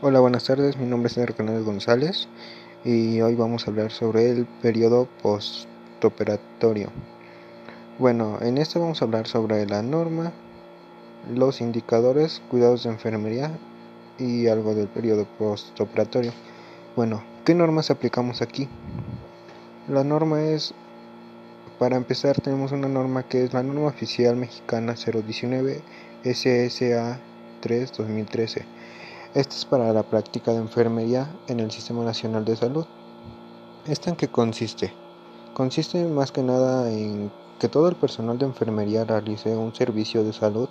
Hola, buenas tardes. Mi nombre es Enrique Hernández González y hoy vamos a hablar sobre el periodo postoperatorio. Bueno, en este vamos a hablar sobre la norma, los indicadores, cuidados de enfermería y algo del periodo postoperatorio. Bueno, ¿qué normas aplicamos aquí? La norma es, para empezar, tenemos una norma que es la norma oficial mexicana 019 SSA 3 2013 esta es para la práctica de enfermería en el Sistema Nacional de Salud. ¿Esta en qué consiste? Consiste más que nada en que todo el personal de enfermería realice un servicio de salud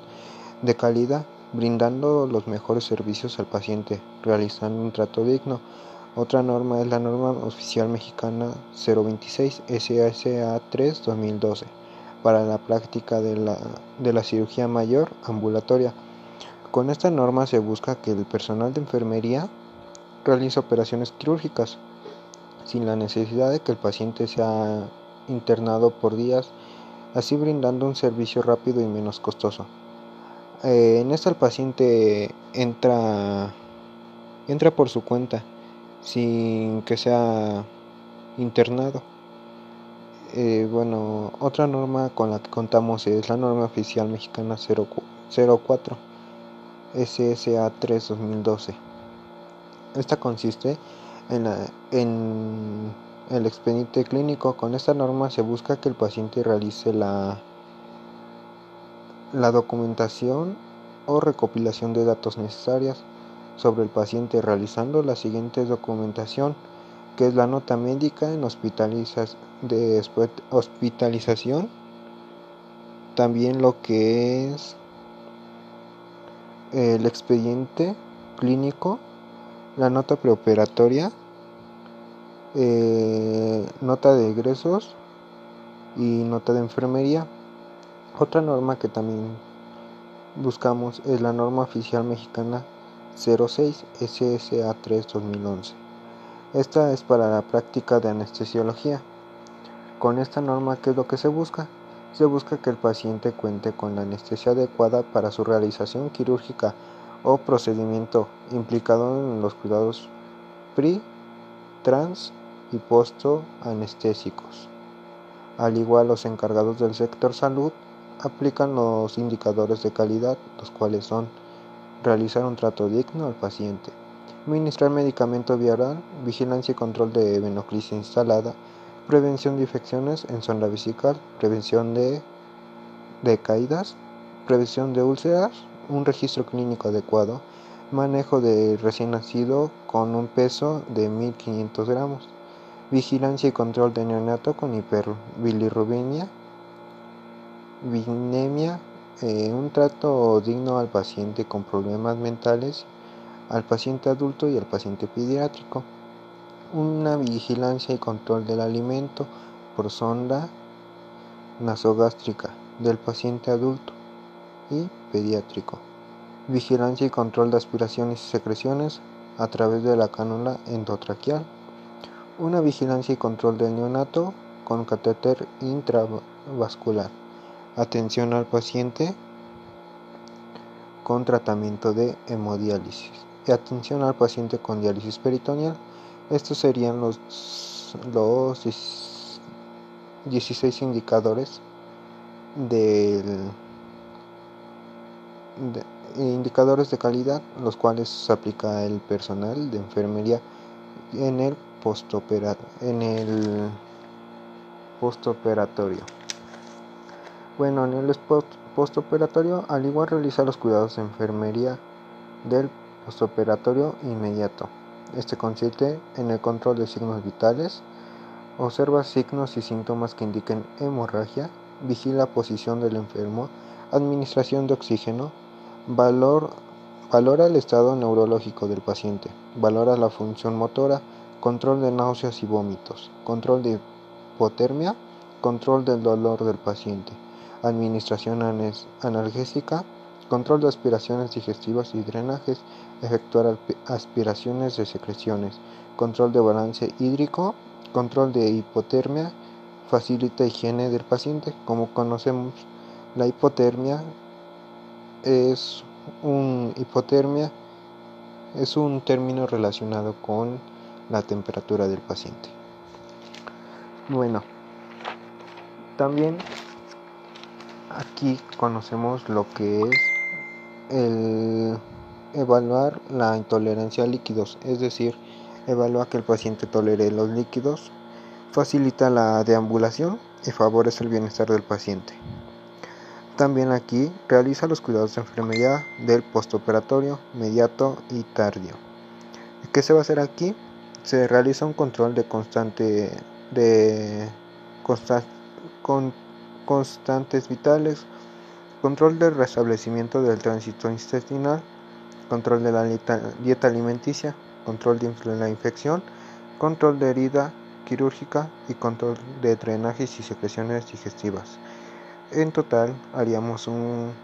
de calidad, brindando los mejores servicios al paciente, realizando un trato digno. Otra norma es la norma oficial mexicana 026 SASA 3 2012 para la práctica de la, de la cirugía mayor ambulatoria con esta norma se busca que el personal de enfermería realice operaciones quirúrgicas sin la necesidad de que el paciente sea internado por días, así brindando un servicio rápido y menos costoso. Eh, en esta el paciente entra, entra por su cuenta sin que sea internado. Eh, bueno, otra norma con la que contamos es la norma oficial mexicana 04 SSA 3 2012. Esta consiste en, el expediente clínico. Con esta norma se busca que el paciente realice la, documentación o recopilación de datos necesarias sobre el paciente realizando la siguiente documentación que es la nota médica en hospitalización también lo que es el expediente clínico, la nota preoperatoria, eh, nota de egresos y nota de enfermería. Otra norma que también buscamos es la norma oficial mexicana 06 SSA 3 2011. Esta es para la práctica de anestesiología. Con esta norma, ¿qué es lo que se busca? Se busca que el paciente cuente con la anestesia adecuada para su realización quirúrgica o procedimiento implicado en los cuidados pre, trans y posto anestésicos. Al igual los encargados del sector salud aplican los indicadores de calidad, los cuales son realizar un trato digno al paciente, administrar medicamento viral, vigilancia y control de venoclisis instalada, prevención de infecciones en zona vesical, prevención de, caídas, prevención de úlceras, un registro clínico adecuado, manejo de recién nacido con un peso de 1500 gramos, vigilancia y control de neonato con hiperbilirrubinemia, vinemia, eh, un trato digno al paciente con problemas mentales, al paciente adulto y al paciente pediátrico una vigilancia y control del alimento por sonda nasogástrica del paciente adulto y pediátrico, vigilancia y control de aspiraciones y secreciones a través de la cánula endotraqueal, una vigilancia y control del neonato con catéter intravascular, atención al paciente con tratamiento de hemodiálisis. Y atención al paciente con diálisis peritoneal estos serían los, los 16 indicadores del, de, indicadores de calidad, los cuales aplica el personal de enfermería en el en el postoperatorio. Bueno, en el postoperatorio, al igual realiza los cuidados de enfermería del postoperatorio inmediato. Este consiste en el control de signos vitales, observa signos y síntomas que indiquen hemorragia, vigila posición del enfermo, administración de oxígeno, valor, valora el estado neurológico del paciente, valora la función motora, control de náuseas y vómitos, control de hipotermia, control del dolor del paciente, administración analgésica, control de aspiraciones digestivas y drenajes, efectuar aspiraciones de secreciones, control de balance hídrico, control de hipotermia, facilita higiene del paciente. Como conocemos, la hipotermia es una hipotermia es un término relacionado con la temperatura del paciente. Bueno, también aquí conocemos lo que es el evaluar la intolerancia a líquidos, es decir, evaluar que el paciente tolere los líquidos, facilita la deambulación y favorece el bienestar del paciente. También aquí realiza los cuidados de enfermedad del postoperatorio, mediato y tardío. ¿Qué se va a hacer aquí? Se realiza un control de constante de con, constantes vitales, control del restablecimiento del tránsito intestinal, control de la dieta alimenticia, control de la infección, control de herida quirúrgica y control de drenajes y secreciones digestivas. En total haríamos un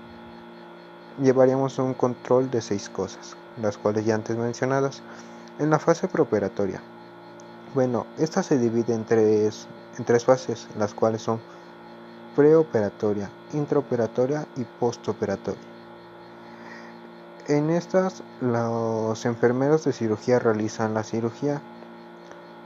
llevaríamos un control de seis cosas, las cuales ya antes mencionadas. En la fase preoperatoria. Bueno, esta se divide en tres, en tres fases, las cuales son preoperatoria, intraoperatoria y postoperatoria. En estas, los enfermeros de cirugía realizan la cirugía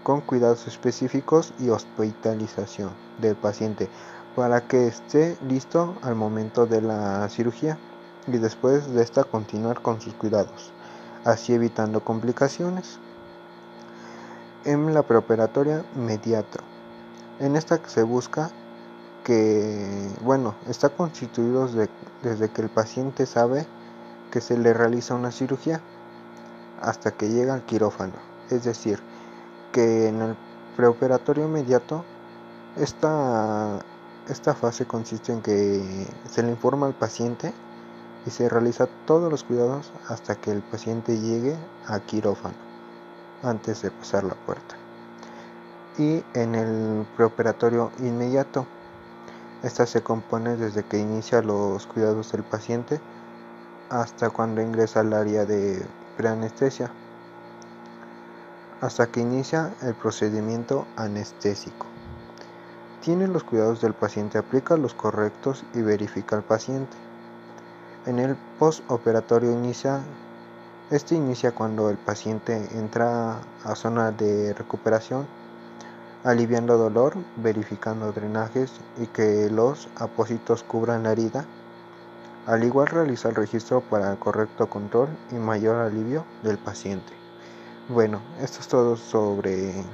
con cuidados específicos y hospitalización del paciente para que esté listo al momento de la cirugía y después de esta continuar con sus cuidados, así evitando complicaciones. En la preoperatoria mediata. En esta se busca que, bueno, está constituido desde que el paciente sabe que se le realiza una cirugía hasta que llega al quirófano, es decir, que en el preoperatorio inmediato esta, esta fase consiste en que se le informa al paciente y se realiza todos los cuidados hasta que el paciente llegue a quirófano antes de pasar la puerta. Y en el preoperatorio inmediato, esta se compone desde que inicia los cuidados del paciente hasta cuando ingresa al área de preanestesia hasta que inicia el procedimiento anestésico. Tiene los cuidados del paciente, aplica los correctos y verifica al paciente. En el postoperatorio inicia, este inicia cuando el paciente entra a zona de recuperación, aliviando dolor, verificando drenajes y que los apósitos cubran la herida. Al igual realiza el registro para el correcto control y mayor alivio del paciente. Bueno, esto es todo sobre...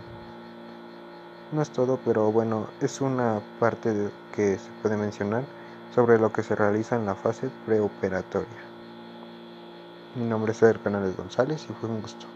No es todo, pero bueno, es una parte que se puede mencionar sobre lo que se realiza en la fase preoperatoria. Mi nombre es Eder Canales González y fue un gusto.